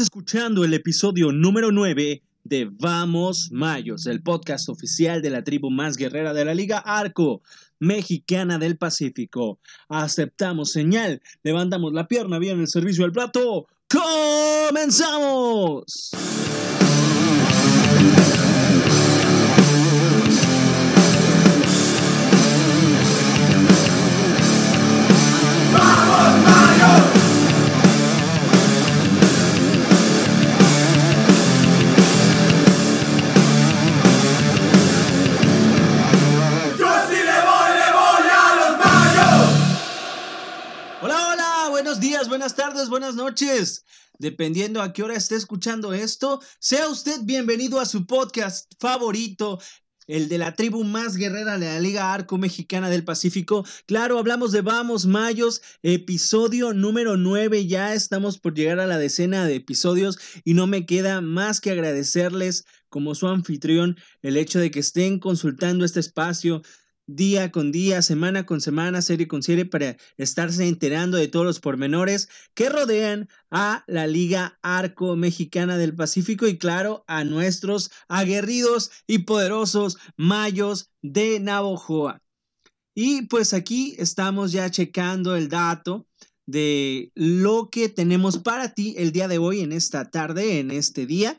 Escuchando el episodio número 9 de Vamos Mayos, el podcast oficial de la tribu más guerrera de la Liga Arco Mexicana del Pacífico. Aceptamos señal, levantamos la pierna bien el servicio al plato. ¡Comenzamos! Buenas tardes, buenas noches. Dependiendo a qué hora esté escuchando esto, sea usted bienvenido a su podcast favorito, el de la tribu más guerrera de la Liga Arco Mexicana del Pacífico. Claro, hablamos de Vamos Mayos, episodio número 9. Ya estamos por llegar a la decena de episodios y no me queda más que agradecerles como su anfitrión el hecho de que estén consultando este espacio día con día, semana con semana, serie con serie, para estarse enterando de todos los pormenores que rodean a la Liga Arco Mexicana del Pacífico y claro, a nuestros aguerridos y poderosos mayos de Navojoa. Y pues aquí estamos ya checando el dato de lo que tenemos para ti el día de hoy, en esta tarde, en este día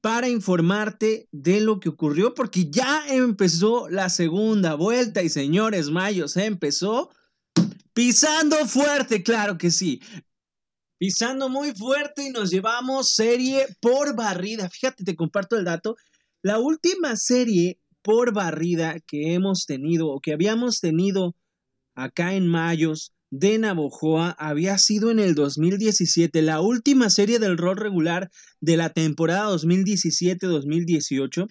para informarte de lo que ocurrió, porque ya empezó la segunda vuelta y señores mayos, empezó pisando fuerte, claro que sí. Pisando muy fuerte y nos llevamos serie por barrida. Fíjate, te comparto el dato. La última serie por barrida que hemos tenido o que habíamos tenido acá en Mayos de Navojoa había sido en el 2017, la última serie del rol regular de la temporada 2017-2018,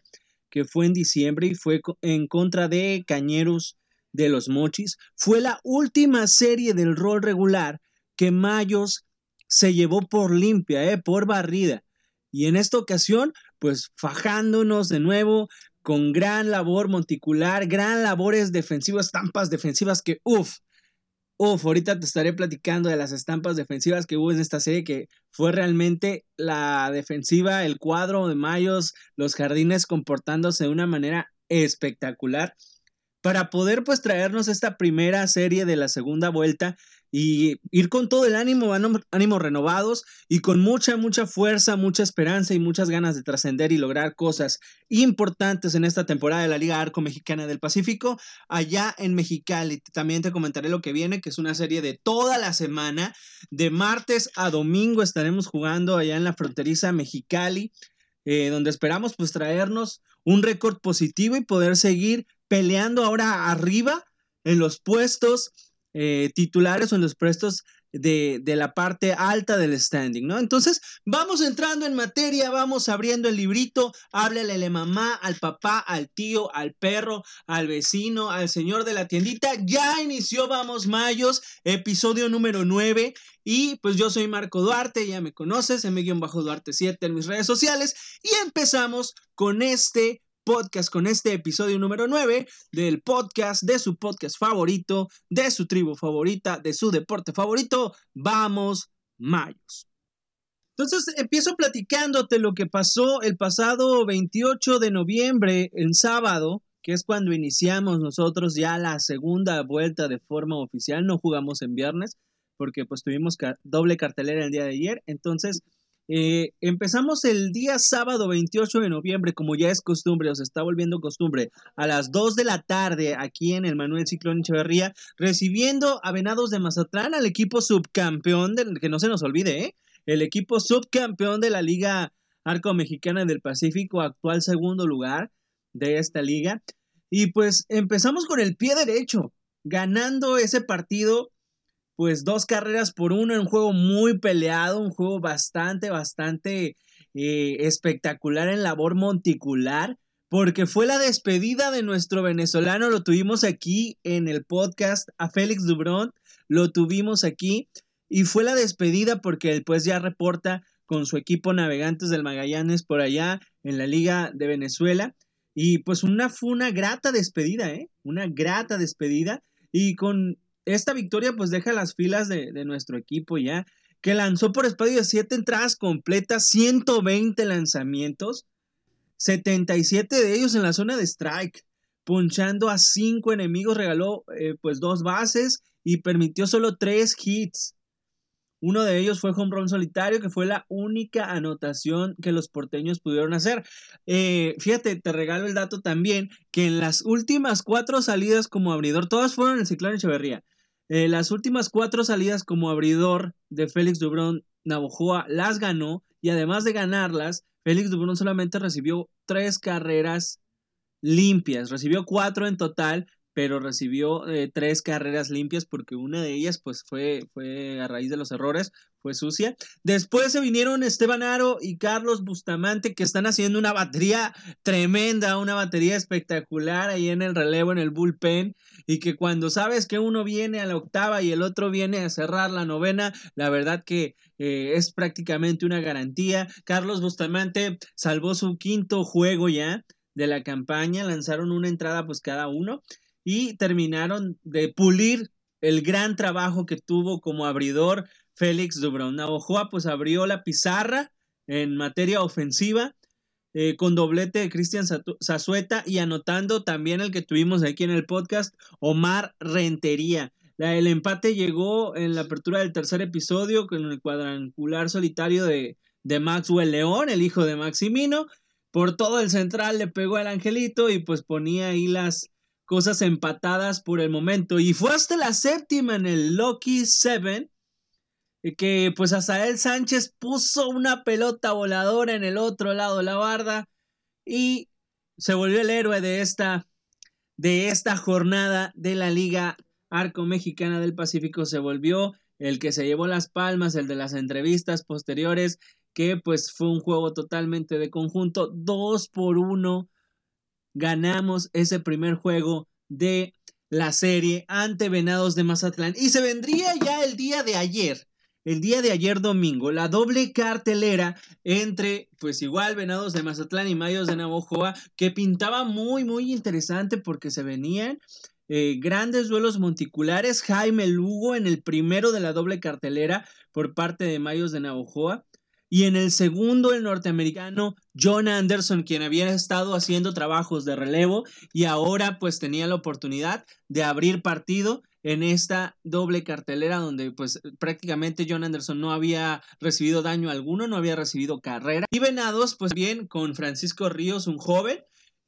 que fue en diciembre y fue en contra de Cañeros de los Mochis. Fue la última serie del rol regular que Mayos se llevó por limpia, eh, por barrida. Y en esta ocasión, pues fajándonos de nuevo con gran labor monticular, gran labores defensivas, estampas defensivas que, uff, Uf, ahorita te estaré platicando de las estampas defensivas que hubo en esta serie, que fue realmente la defensiva, el cuadro de Mayos, los jardines comportándose de una manera espectacular. Para poder pues traernos esta primera serie de la segunda vuelta y ir con todo el ánimo, ánimo renovados y con mucha, mucha fuerza, mucha esperanza y muchas ganas de trascender y lograr cosas importantes en esta temporada de la Liga Arco Mexicana del Pacífico allá en Mexicali. También te comentaré lo que viene, que es una serie de toda la semana, de martes a domingo estaremos jugando allá en la fronteriza Mexicali. Eh, donde esperamos pues traernos un récord positivo y poder seguir peleando ahora arriba en los puestos eh, titulares o en los puestos de, de, la parte alta del standing, ¿no? Entonces, vamos entrando en materia, vamos abriendo el librito, háblale a la mamá, al papá, al tío, al perro, al vecino, al señor de la tiendita. Ya inició Vamos Mayos, episodio número 9. Y pues yo soy Marco Duarte, ya me conoces, bajo duarte 7 en mis redes sociales. Y empezamos con este podcast con este episodio número 9 del podcast, de su podcast favorito, de su tribu favorita, de su deporte favorito. Vamos, Mayos. Entonces empiezo platicándote lo que pasó el pasado 28 de noviembre, el sábado, que es cuando iniciamos nosotros ya la segunda vuelta de forma oficial. No jugamos en viernes porque pues tuvimos doble cartelera el día de ayer. Entonces eh, empezamos el día sábado 28 de noviembre, como ya es costumbre, o se está volviendo costumbre, a las 2 de la tarde aquí en el Manuel Ciclón Echeverría, recibiendo a Venados de Mazatlán, al equipo subcampeón, de, que no se nos olvide, ¿eh? el equipo subcampeón de la Liga Arco Mexicana del Pacífico, actual segundo lugar de esta liga. Y pues empezamos con el pie derecho, ganando ese partido pues dos carreras por uno en un juego muy peleado, un juego bastante, bastante eh, espectacular en labor monticular, porque fue la despedida de nuestro venezolano, lo tuvimos aquí en el podcast a Félix Dubront, lo tuvimos aquí y fue la despedida porque él pues ya reporta con su equipo Navegantes del Magallanes por allá en la Liga de Venezuela. Y pues una fue una grata despedida, ¿eh? Una grata despedida. Y con esta victoria pues deja las filas de, nuestro equipo ya que lanzó por espacio de 7 entradas completas, 120 lanzamientos, 77 de ellos en la zona de strike, punchando a 5 enemigos, regaló eh, pues dos bases y permitió solo 3 hits. Uno de ellos fue home run solitario, que fue la única anotación que los porteños pudieron hacer. Eh, fíjate, te regalo el dato también, que en las últimas cuatro salidas como abridor, todas fueron el Ciclón Echeverría. Eh, las últimas cuatro salidas como abridor de Félix Dubrón Navojoa las ganó y además de ganarlas, Félix Dubrón solamente recibió tres carreras limpias, recibió cuatro en total, pero recibió eh, tres carreras limpias porque una de ellas pues fue, fue a raíz de los errores, fue sucia. Después se vinieron Esteban Aro y Carlos Bustamante que están haciendo una batería tremenda, una batería espectacular ahí en el relevo, en el bullpen y que cuando sabes que uno viene a la octava y el otro viene a cerrar la novena, la verdad que eh, es prácticamente una garantía. Carlos Bustamante salvó su quinto juego ya de la campaña, lanzaron una entrada pues cada uno y terminaron de pulir el gran trabajo que tuvo como abridor Félix Dubrón. Navojoa pues abrió la pizarra en materia ofensiva eh, con doblete de Cristian Zazueta y anotando también el que tuvimos aquí en el podcast, Omar Rentería. el empate llegó en la apertura del tercer episodio con el cuadrangular solitario de, de Maxwell León, el hijo de Maximino. Por todo el central le pegó al angelito y pues ponía ahí las, cosas empatadas por el momento. Y fue hasta la séptima en el Lucky Seven eh, que pues Azael Sánchez puso una pelota voladora en el otro lado de la barda y se volvió el héroe de esta, de esta jornada de la Liga Arco Mexicana del Pacífico. Se volvió el que se llevó las palmas, el de las entrevistas posteriores, que pues fue un juego totalmente de conjunto, dos por uno ganamos ese primer juego de la serie ante Venados de Mazatlán. Y se vendría ya el día de ayer, el día de ayer domingo, la doble cartelera entre, pues igual, Venados de Mazatlán y Mayos de Navojoa, que pintaba muy, muy interesante porque se venían eh, grandes duelos monticulares. Jaime Lugo en el primero de la doble cartelera por parte de Mayos de Navojoa. Y en el segundo, el norteamericano John Anderson, quien había estado haciendo trabajos de relevo y ahora pues tenía la oportunidad de abrir partido en esta doble cartelera donde pues prácticamente John Anderson no había recibido daño alguno, no había recibido carrera. Y Venados pues bien con Francisco Ríos, un joven,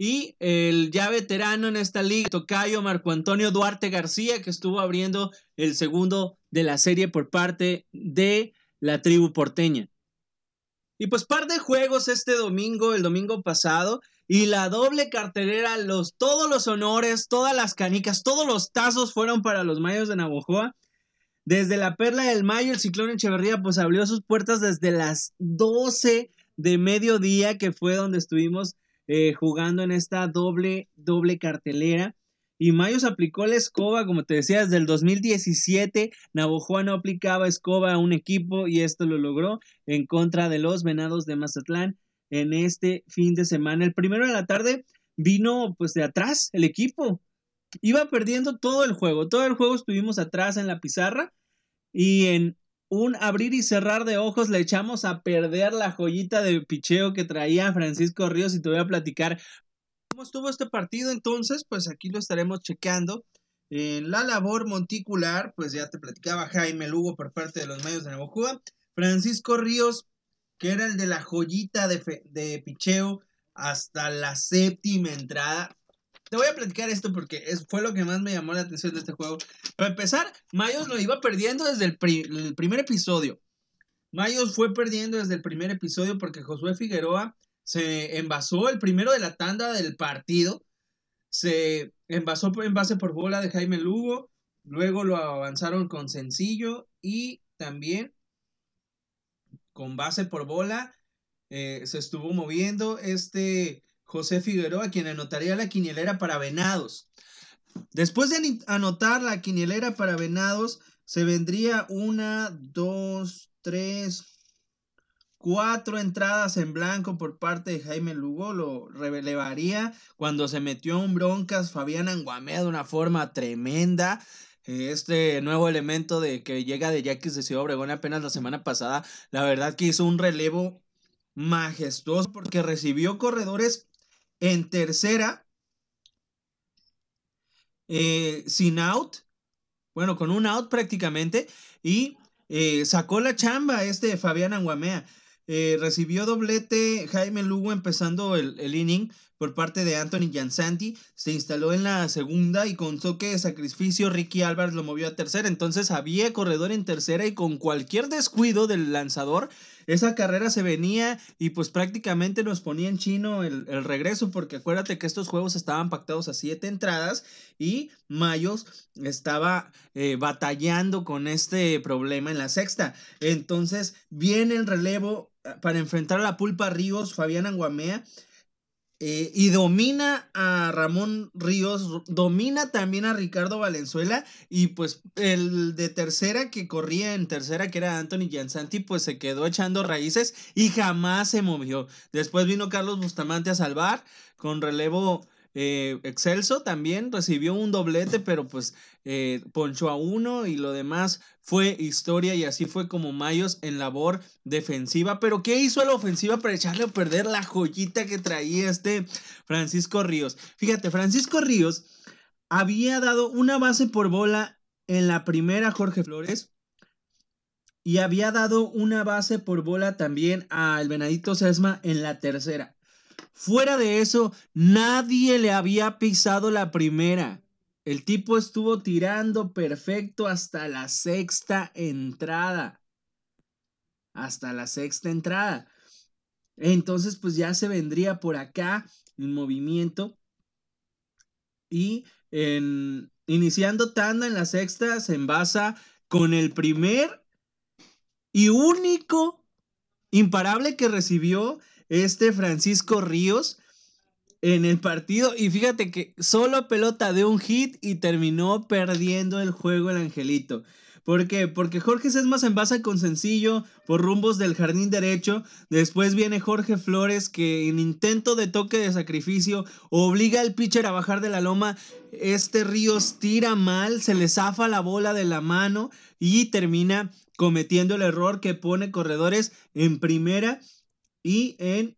y el ya veterano en esta liga, Tocayo Marco Antonio Duarte García, que estuvo abriendo el segundo de la serie por parte de la tribu porteña. Y pues par de juegos este domingo, el domingo pasado, y la doble cartelera, los, todos los honores, todas las canicas, todos los tazos fueron para los Mayos de Navojoa. Desde la Perla del Mayo, el Ciclón Echeverría pues abrió sus puertas desde las 12 de mediodía, que fue donde estuvimos eh, jugando en esta doble, doble cartelera. Y Mayos aplicó la escoba, como te decía, desde el 2017. Navojoa no aplicaba escoba a un equipo y esto lo logró en contra de los Venados de Mazatlán en este fin de semana. El primero de la tarde vino pues de atrás el equipo. Iba perdiendo todo el juego. Todo el juego estuvimos atrás en la pizarra y en un abrir y cerrar de ojos le echamos a perder la joyita de picheo que traía Francisco Ríos y te voy a platicar ¿Cómo estuvo este partido entonces? Pues aquí lo estaremos chequeando. En la labor monticular, pues ya te platicaba Jaime Lugo por parte de los medios de Navajo. Francisco Ríos, que era el de la joyita de, de picheo hasta la séptima entrada. Te voy a platicar esto porque es, fue lo que más me llamó la atención de este juego. Para empezar, Mayos lo iba perdiendo desde el, el primer episodio. Mayos fue perdiendo desde el primer episodio porque Josué Figueroa se envasó el primero de la tanda del partido, se envasó en base por bola de Jaime Lugo, luego lo avanzaron con sencillo y también con base por bola eh, se estuvo moviendo este José Figueroa, quien anotaría la quinielera para Venados. Después de anotar la quinielera para Venados, se vendría una, dos, tres, cuatro entradas en blanco por parte de Jaime Lugo, lo relevaría cuando se metió en broncas Fabián Anguamea de una forma tremenda. este nuevo elemento de que llega de Yaquis de Ciudad Obregón apenas la semana pasada, la verdad que hizo un relevo majestuoso porque recibió corredores en tercera, eh, sin out, bueno, con un out prácticamente, y eh, sacó la chamba este Fabián Anguamea. Eh, recibió doblete Jaime Lugo empezando el, el, inning por parte de Anthony Jansanti. Se instaló en la segunda y con toque de sacrificio Ricky Álvarez lo movió a tercera. Entonces había corredor en tercera y con cualquier descuido del lanzador esa carrera se venía y pues prácticamente nos ponía en chino el, regreso porque acuérdate que estos juegos estaban pactados a siete entradas y Mayos estaba eh, batallando con este problema en la sexta. Entonces viene el relevo para enfrentar a la Pulpa Ríos, Fabián Anguamea. Eh, y domina a Ramón Ríos, domina también a Ricardo Valenzuela y pues el de tercera que corría en tercera que era Anthony Giansanti pues se quedó echando raíces y jamás se movió. Después vino Carlos Bustamante a salvar con relevo eh, Excelso también recibió un doblete, pero pues eh, ponchó a uno y lo demás fue historia y así fue como Mayos en labor defensiva. Pero ¿qué hizo la ofensiva para echarle a perder la joyita que traía este Francisco Ríos? Fíjate, Francisco Ríos había dado una base por bola en la primera Jorge Flores. Y había dado una base por bola también al Venadito Sesma en la tercera. Fuera de eso, nadie le había pisado la primera. El tipo estuvo tirando perfecto hasta la sexta entrada. Hasta la sexta entrada. Entonces, pues ya se vendría por acá en movimiento. Y en, iniciando tanda en la sexta, se envasa con el primer y único imparable que recibió este Francisco Ríos en el partido. Y fíjate que solo pelota de un hit y terminó perdiendo el juego el Angelito. ¿Por qué? Porque Jorge Sesma se envasa con sencillo por rumbos del jardín derecho. Después viene Jorge Flores que en intento de toque de sacrificio obliga al pitcher a bajar de la loma. Este Ríos tira mal, se le zafa la bola de la mano y termina cometiendo el error que pone corredores en primera y en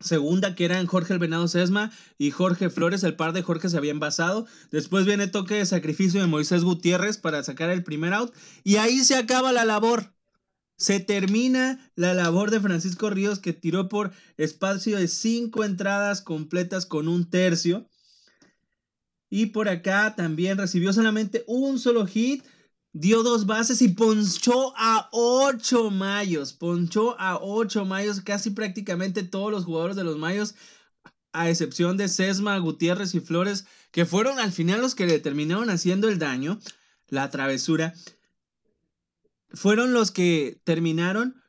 segunda, que eran Jorge el Venado Sesma y Jorge Flores, el par de Jorge se había envasado. Después viene toque de sacrificio de Moisés Gutiérrez para sacar el primer out. Y ahí se acaba la labor. Se termina la labor de Francisco Ríos que tiró por espacio de cinco entradas completas con un tercio. Y por acá también recibió solamente un solo hit dio dos bases y ponchó a ocho mayos. Ponchó a ocho mayos, casi prácticamente todos los jugadores de los mayos, a excepción de Sesma, Gutiérrez y Flores, que fueron al final los que le terminaron haciendo el daño, la travesura. Fueron los que terminaron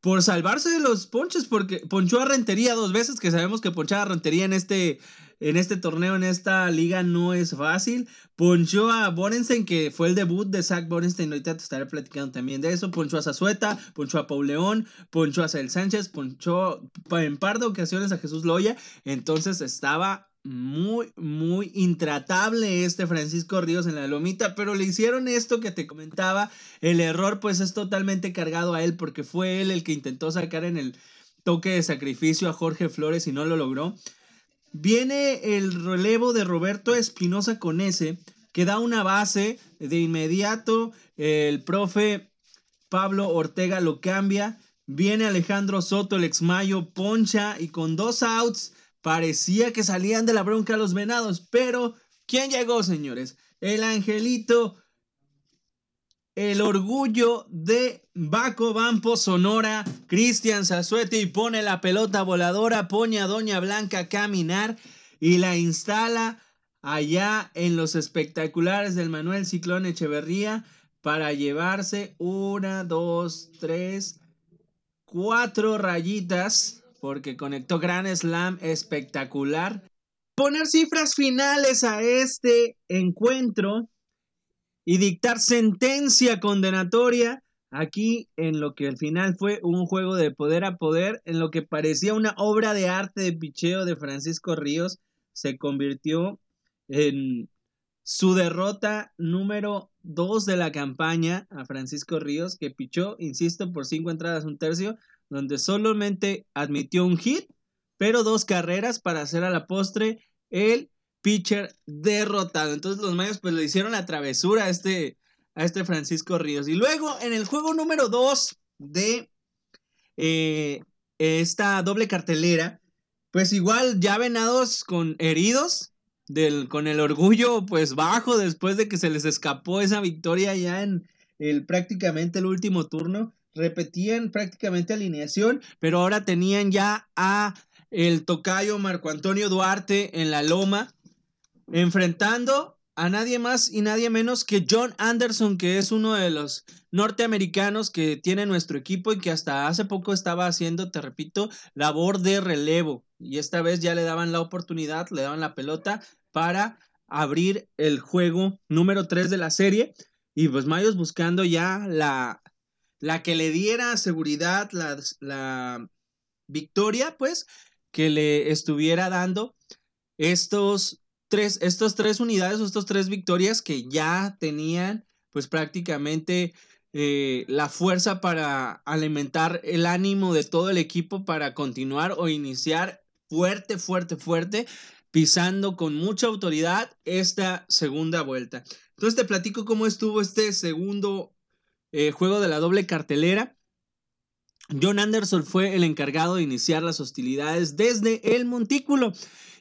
por salvarse de los ponches, porque ponchó a Rentería dos veces, que sabemos que ponchar a Rentería en este en este torneo, en esta liga, no es fácil. Ponchó a Borenstein, que fue el debut de Zach Borenstein. Ahorita te estaré platicando también de eso. Ponchó a Zazueta, ponchó a Paul León, ponchó a Sael Sánchez, ponchó en par de ocasiones a Jesús Loya. Entonces estaba muy, muy intratable este Francisco Ríos en la lomita, pero le hicieron esto que te comentaba. El error pues es totalmente cargado a él porque fue él el que intentó sacar en el toque de sacrificio a Jorge Flores y no lo logró. Viene el relevo de Roberto Espinosa con ese, que da una base. De inmediato, el profe Pablo Ortega lo cambia. Viene Alejandro Soto, el ex Mayo, poncha y con dos outs parecía que salían de la bronca los venados. Pero, ¿quién llegó, señores? El angelito el orgullo de Baco Bampo Sonora, Cristian Zazuete y pone la pelota voladora, pone a Doña Blanca a caminar y la instala allá en los espectaculares del Manuel Ciclón Echeverría para llevarse una, dos, tres, cuatro rayitas porque conectó Gran Slam espectacular. Poner cifras finales a este encuentro y dictar sentencia condenatoria aquí en lo que al final fue un juego de poder a poder, en lo que parecía una obra de arte de picheo de Francisco Ríos, se convirtió en su derrota número 2 de la campaña a Francisco Ríos, que pichó, insisto, por cinco entradas, un tercio, donde solamente admitió un hit, pero dos carreras para hacer a la postre el pitcher derrotado. Entonces los Mayos pues le hicieron la travesura a este, a este Francisco Ríos. Y luego en el juego número 2 de eh, esta doble cartelera, pues igual ya venados con heridos, del, con el orgullo pues bajo después de que se les escapó esa victoria ya en el prácticamente el último turno. Repetían prácticamente alineación, pero ahora tenían ya a el tocayo Marco Antonio Duarte en la loma, enfrentando a nadie más y nadie menos que John Anderson, que es uno de los norteamericanos que tiene nuestro equipo y que hasta hace poco estaba haciendo, te repito, labor de relevo. Y esta vez ya le daban la oportunidad, le daban la pelota para abrir el juego número 3 de la serie. Y pues Mayos buscando ya la, la que le diera seguridad, la, la victoria, pues, que le estuviera dando estos tres, estas tres unidades o estas tres victorias que ya tenían pues prácticamente eh, la fuerza para alimentar el ánimo de todo el equipo para continuar o iniciar fuerte, fuerte, fuerte, pisando con mucha autoridad esta segunda vuelta. Entonces te platico cómo estuvo este segundo eh, juego de la doble cartelera. John Anderson fue el encargado de iniciar las hostilidades desde el montículo.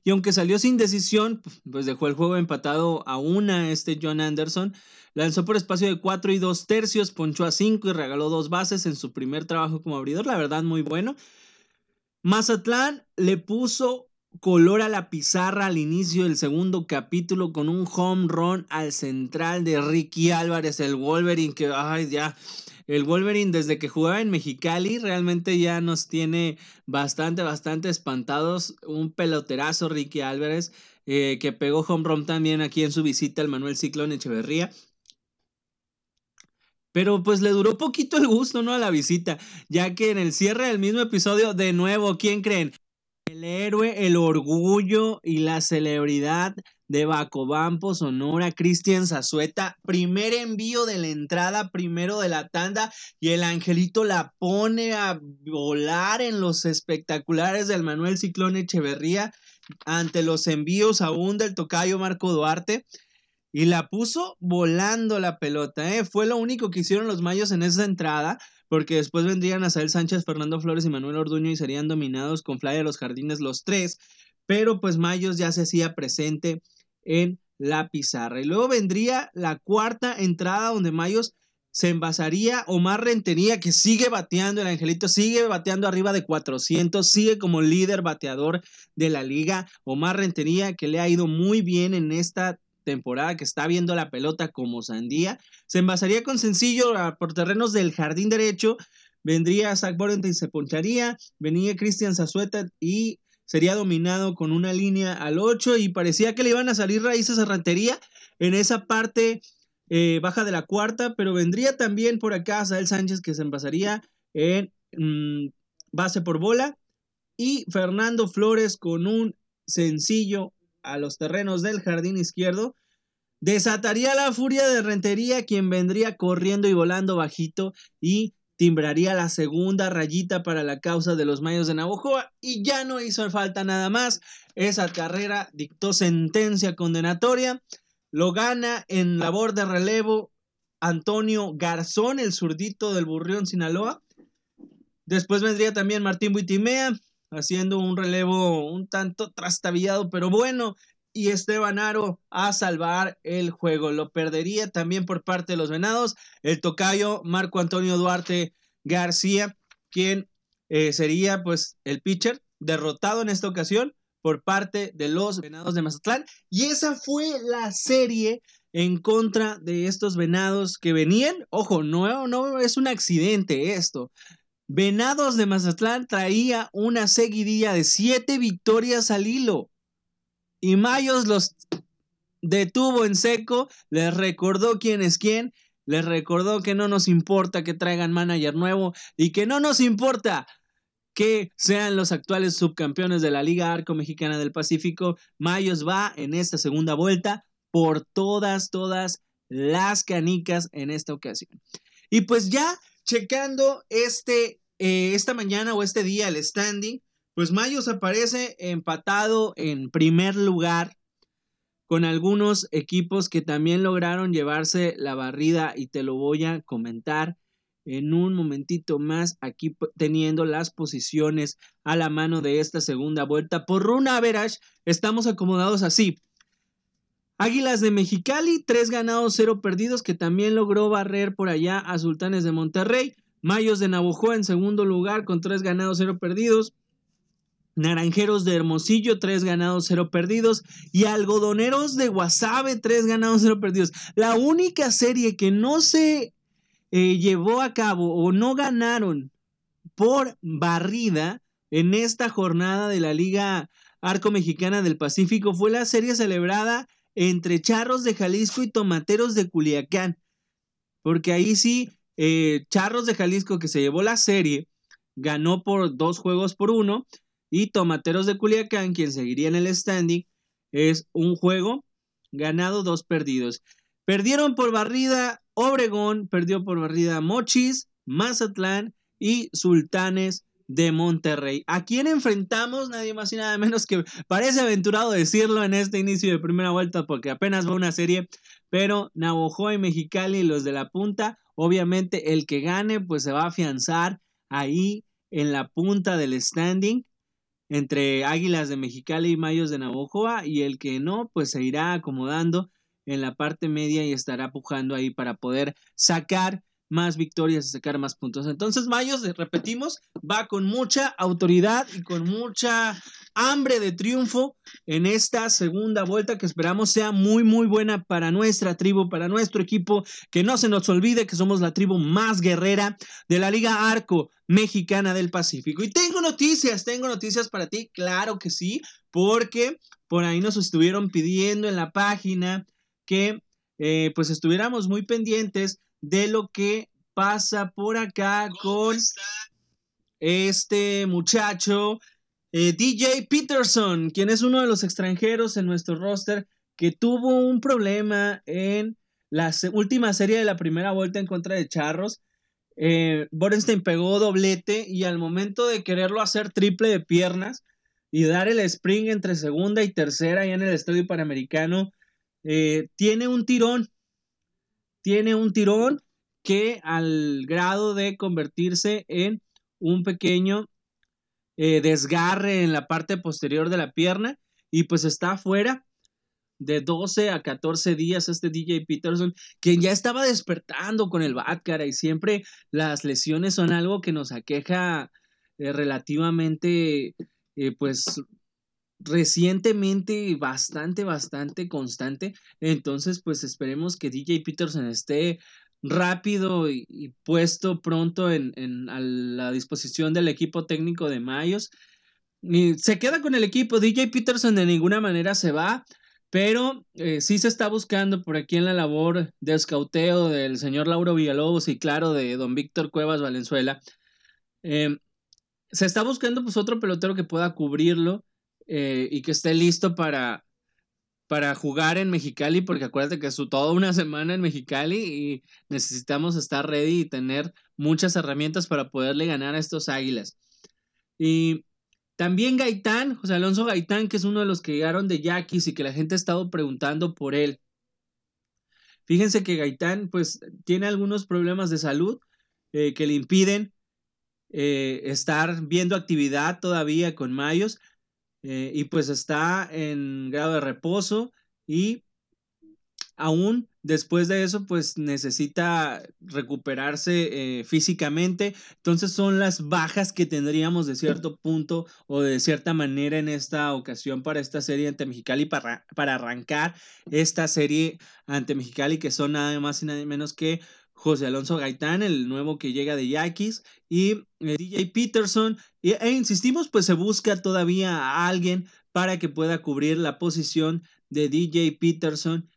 Y aunque salió sin decisión, pues dejó el juego empatado a una este John Anderson. Lanzó por espacio de 4 y 2 tercios, ponchó a 5 y regaló dos bases en su primer trabajo como abridor. La verdad, muy bueno. Mazatlán le puso color a la pizarra al inicio del segundo capítulo con un home run al central de Ricky Álvarez, el Wolverine, que, ay, ya el Wolverine desde que jugaba en Mexicali realmente ya nos tiene bastante, bastante espantados. Un peloterazo Ricky Álvarez eh, que pegó home run también aquí en su visita al Manuel Ciclón Echeverría. Pero pues le duró poquito el gusto, ¿no? A la visita, ya que en el cierre del mismo episodio, de nuevo, ¿quién creen? El héroe, el orgullo y la celebridad de Bacobampo, Sonora, Cristian Zazueta, primer envío de la entrada, primero de la tanda, y el angelito la pone a volar en los espectaculares del Manuel Ciclón Echeverría ante los envíos aún del tocayo Marco Duarte. Y la puso volando la pelota, ¿eh? Fue lo único que hicieron los mayos en esa entrada, porque después vendrían a Sael Sánchez, Fernando Flores y Manuel Orduño y serían dominados con Fly de los Jardines los tres. Pero pues Mayos ya se hacía presente en la pizarra. Y luego vendría la cuarta entrada donde Mayos se envasaría Omar Rentería, que sigue bateando, el Angelito sigue bateando arriba de 400, sigue como líder bateador de la liga. Omar Rentería, que le ha ido muy bien en esta temporada, que está viendo la pelota como sandía. Se envasaría con sencillo por terrenos del jardín derecho. Vendría Zach Borenton y se poncharía. Venía Cristian Zazueta y sería dominado con una línea al 8 y parecía que le iban a salir raíces a Rantería en esa parte eh, baja de la cuarta, pero vendría también por acá Sael Sánchez que se envasaría en mm, base por bola y Fernando Flores con un sencillo a los terrenos del jardín izquierdo desataría la furia de Rentería quien vendría corriendo y volando bajito y timbraría la segunda rayita para la causa de los Mayos de Navojoa y ya no hizo falta nada más. Esa carrera dictó sentencia condenatoria. Lo gana en labor de relevo Antonio Garzón, el zurdito del Burrión Sinaloa. Después vendría también Martín Buitimea, haciendo un relevo un tanto trastabillado, pero bueno. Y Esteban Aro a salvar el juego. Lo perdería también por parte de los Venados. El tocayo Marco Antonio Duarte García, quien eh, sería pues el pitcher derrotado en esta ocasión por parte de los Venados de Mazatlán. Y esa fue la serie en contra de estos Venados que venían. Ojo, no, no es un accidente esto. Venados de Mazatlán traía una seguidilla de siete victorias al hilo. Y Mayos los detuvo en seco, les recordó quién es quién, les recordó que no nos importa que traigan manager nuevo y que no nos importa que sean los actuales subcampeones de la Liga Arco Mexicana del Pacífico. Mayos va en esta segunda vuelta por todas, todas las canicas en esta ocasión. Y pues ya checando este, eh, esta mañana o este día el standing, pues Mayos aparece empatado en primer lugar con algunos equipos que también lograron llevarse la barrida y te lo voy a comentar en un momentito más aquí teniendo las posiciones a la mano de esta segunda vuelta. Por Runa average estamos acomodados así. Águilas de Mexicali, tres ganados, cero perdidos, que también logró barrer por allá a Sultanes de Monterrey. Mayos de Navojoa en segundo lugar con tres ganados, cero perdidos. Naranjeros de Hermosillo, tres ganados, cero perdidos. Y Algodoneros de Guasave, tres ganados, cero perdidos. La única serie que no se eh, llevó a cabo o no ganaron por barrida en esta jornada de la Liga Arco Mexicana del Pacífico fue la serie celebrada entre Charros de Jalisco y Tomateros de Culiacán. Porque ahí sí, eh, Charros de Jalisco que se llevó la serie, ganó por dos juegos por uno. Y Tomateros de Culiacán, quien seguiría en el standing, es un juego ganado, dos perdidos. Perdieron por barrida Obregón, perdió por barrida Mochis, Mazatlán y Sultanes de Monterrey. ¿A quién enfrentamos? Nadie más y nada menos que parece aventurado decirlo en este inicio de primera vuelta porque apenas va una serie, pero Navojoa y Mexicali, los de la punta, obviamente el que gane pues se va a afianzar ahí en la punta del standing entre Águilas de Mexicali y Mayos de Navojoa y el que no pues se irá acomodando en la parte media y estará pujando ahí para poder sacar más victorias y sacar más puntos. Entonces, Mayos, repetimos, va con mucha autoridad y con mucha hambre de triunfo en esta segunda vuelta que esperamos sea muy, muy buena para nuestra tribu, para nuestro equipo. Que no se nos olvide que somos la tribu más guerrera de la Liga Arco Mexicana del Pacífico. Y tengo noticias, tengo noticias para ti, claro que sí, porque por ahí nos estuvieron pidiendo en la página que eh, pues estuviéramos muy pendientes de lo que pasa por acá con este muchacho eh, DJ Peterson, quien es uno de los extranjeros en nuestro roster que tuvo un problema en la última serie de la primera vuelta en contra de Charros. Eh, Borenstein pegó doblete y al momento de quererlo hacer triple de piernas y dar el spring entre segunda y tercera ya en el estadio panamericano, eh, tiene un tirón, tiene un tirón que al grado de convertirse en un pequeño eh, desgarre en la parte posterior de la pierna y pues está afuera de 12 a 14 días este DJ Peterson, quien ya estaba despertando con el Batcara y siempre las lesiones son algo que nos aqueja eh, relativamente pues recientemente bastante, bastante constante. Entonces, pues esperemos que DJ Peterson esté rápido y, puesto pronto en, a la disposición del equipo técnico de Mayos. Y se queda con el equipo. DJ Peterson de ninguna manera se va. Pero eh, sí se está buscando por aquí en la labor de escauteo del señor Lauro Villalobos y claro de don Víctor Cuevas Valenzuela. Em, se está buscando pues otro pelotero que pueda cubrirlo eh, y que esté listo para, para jugar en Mexicali, porque acuérdate que es toda una semana en Mexicali y necesitamos estar ready y tener muchas herramientas para poderle ganar a estos águilas. Y también Gaitán, José Alonso Gaitán, que es uno de los que llegaron de Yaquis y que la gente ha estado preguntando por él. Fíjense que Gaitán, pues, tiene algunos problemas de salud eh, que le impiden eh, estar viendo actividad todavía con Mayos. Eh, y pues está en grado de reposo y aún después de eso pues necesita recuperarse eh, físicamente. Entonces son las bajas que tendríamos de cierto punto o de cierta manera en esta ocasión para esta serie ante Mexicali para, para arrancar esta serie ante Mexicali que son nada más y nada menos que José Alonso Gaitán, el nuevo que llega de Yaquis, y eh, DJ Peterson. e insistimos, pues se busca todavía a alguien para que pueda cubrir la posición de DJ Peterson.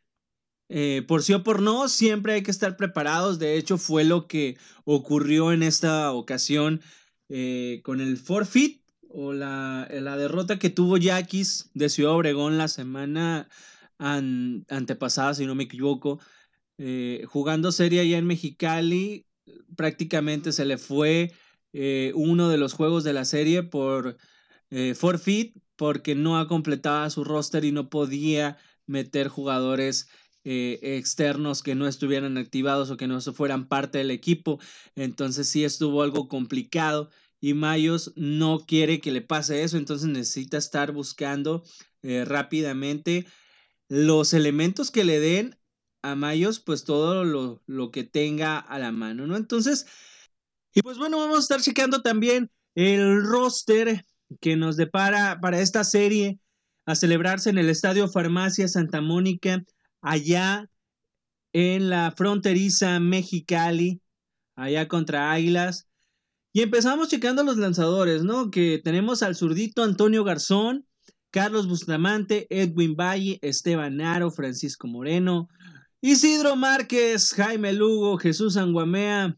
Eh, por sí o por no, siempre hay que estar preparados. De hecho, fue lo que ocurrió en esta ocasión eh, con el forfeit o la, derrota que tuvo Yaquis de Ciudad Obregón la semana antepasada, si no me equivoco. Eh, jugando serie allá en Mexicali, prácticamente se le fue eh, uno de los juegos de la serie por eh, forfeit, porque no ha completado su roster y no podía meter jugadores externos que no estuvieran activados o que no fueran parte del equipo. Entonces sí estuvo algo complicado y Mayos no quiere que le pase eso, entonces necesita estar buscando rápidamente los elementos que le den a Mayos, pues todo lo, lo, que tenga a la mano, ¿no? Entonces, y pues bueno, vamos a estar checando también el roster que nos depara para esta serie a celebrarse en el Estadio Farmacia Santa Mónica, allá en la fronteriza Mexicali, allá contra Águilas. Y empezamos checando los lanzadores, ¿no? Que tenemos al zurdito Antonio Garzón, Carlos Bustamante, Edwin Valle, Esteban Naro, Francisco Moreno, Isidro Márquez, Jaime Lugo, Jesús Anguamea,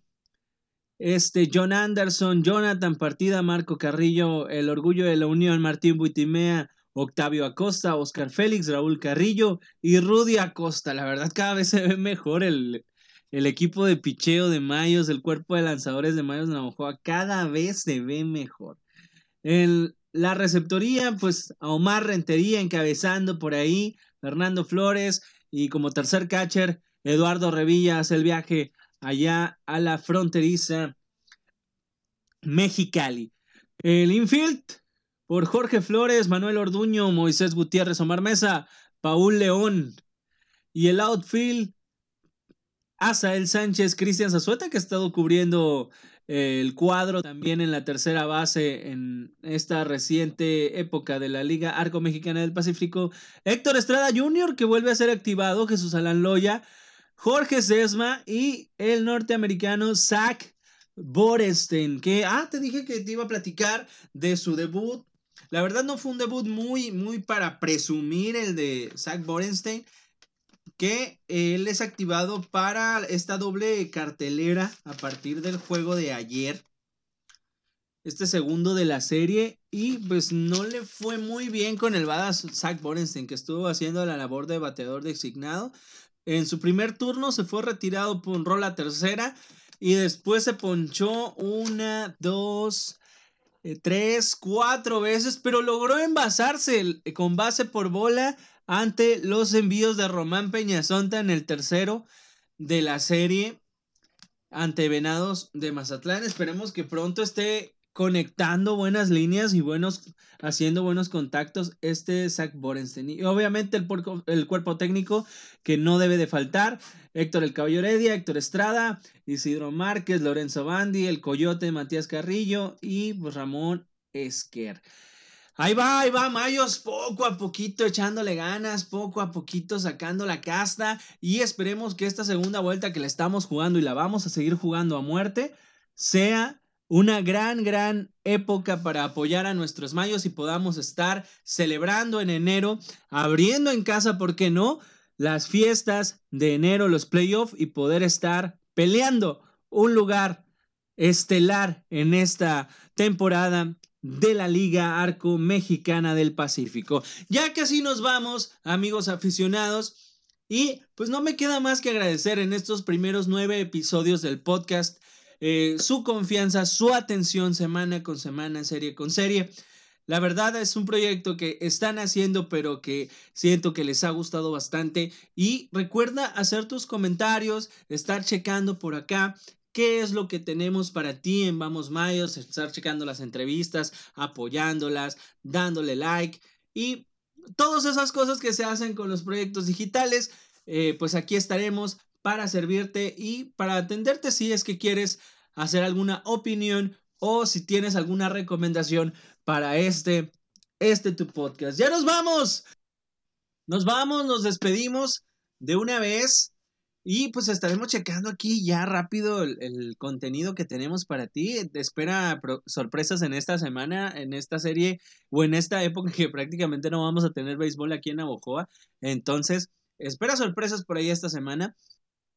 este, John Anderson, Jonathan Partida, Marco Carrillo, El Orgullo de la Unión, Martín Buitimea, Octavio Acosta, Oscar Félix, Raúl Carrillo y Rudy Acosta. La verdad, cada vez se ve mejor el, el equipo de picheo de Mayos, el cuerpo de lanzadores de Mayos Navajoa, cada vez se ve mejor. El, la receptoría, pues a Omar Rentería encabezando por ahí, Fernando Flores y como tercer catcher, Eduardo Revilla hace el viaje allá a la fronteriza Mexicali. El infield por Jorge Flores, Manuel Orduño, Moisés Gutiérrez, Omar Mesa, Paul León. Y el outfield, Asael Sánchez, Cristian Zazueta, que ha estado cubriendo el cuadro también en la tercera base en esta reciente época de la Liga Arco Mexicana del Pacífico. Héctor Estrada Jr., que vuelve a ser activado, Jesús Alan Loya, Jorge Sesma y el norteamericano Zach Borenstein, que, ah, te dije que te iba a platicar de su debut. La verdad no fue un debut muy, muy para presumir el de Zach Borenstein que él es activado para esta doble cartelera a partir del juego de ayer. Este segundo de la serie. Y pues no le fue muy bien con el badass Zach Borenstein, que estuvo haciendo la labor de bateador designado. En su primer turno se fue retirado por un tercera. Y después se ponchó una, dos, eh, tres, cuatro veces. Pero logró envasarse con base por bola ante los envíos de Román Peñazonta en el tercero de la serie ante Venados de Mazatlán. Esperemos que pronto esté conectando buenas líneas y buenos, haciendo buenos contactos este Zach Borenstein. Y obviamente el, el, cuerpo técnico que no debe de faltar. Héctor El Caballo Heredia, Héctor Estrada, Isidro Márquez, Lorenzo Bandi, El Coyote, Matías Carrillo y pues, Ramón Esquer. Ahí va, ahí va, Mayos, poco a poquito echándole ganas, poco a poquito sacando la casta y esperemos que esta segunda vuelta que la estamos jugando y la vamos a seguir jugando a muerte sea una gran, gran época para apoyar a nuestros Mayos y podamos estar celebrando en enero, abriendo en casa, ¿por qué no? Las fiestas de enero, los playoffs y poder estar peleando un lugar estelar en esta temporada de la Liga Arco Mexicana del Pacífico. Ya así nos vamos, amigos aficionados. Y pues no me queda más que agradecer en estos primeros nueve episodios del podcast eh, su confianza, su atención semana con semana, serie con serie. La verdad es un proyecto que están haciendo, pero que siento que les ha gustado bastante. Y recuerda hacer tus comentarios, estar checando por acá qué es lo que tenemos para ti en Vamos Mayos, estar checando las entrevistas, apoyándolas, dándole like y todas esas cosas que se hacen con los proyectos digitales, eh, pues aquí estaremos para servirte y para atenderte si es que quieres hacer alguna opinión o si tienes alguna recomendación para este, este tu podcast. Ya nos vamos. Nos vamos, nos despedimos de una vez. Y pues estaremos checando aquí ya rápido el, contenido que tenemos para ti. Te espera sorpresas en esta semana, en esta serie o en esta época que prácticamente no vamos a tener béisbol aquí en Navojoa. Entonces, espera sorpresas por ahí esta semana.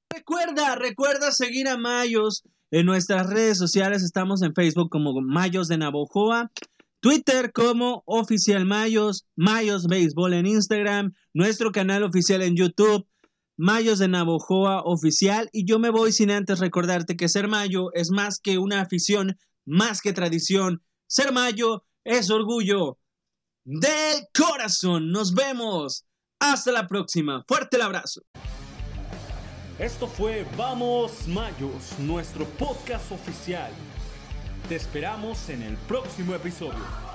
Recuerda, recuerda seguir a Mayos en nuestras redes sociales. Estamos en Facebook como Mayos de Navojoa. Twitter como Oficial Mayos, Mayos Béisbol en Instagram, nuestro canal oficial en YouTube, Mayos de Navojoa Oficial. Y yo me voy sin antes recordarte que ser Mayo es más que una afición, más que tradición. Ser Mayo es orgullo del corazón. Nos vemos. Hasta la próxima. Fuerte el abrazo. Esto fue Vamos Mayos, nuestro podcast oficial. Te esperamos en el próximo episodio.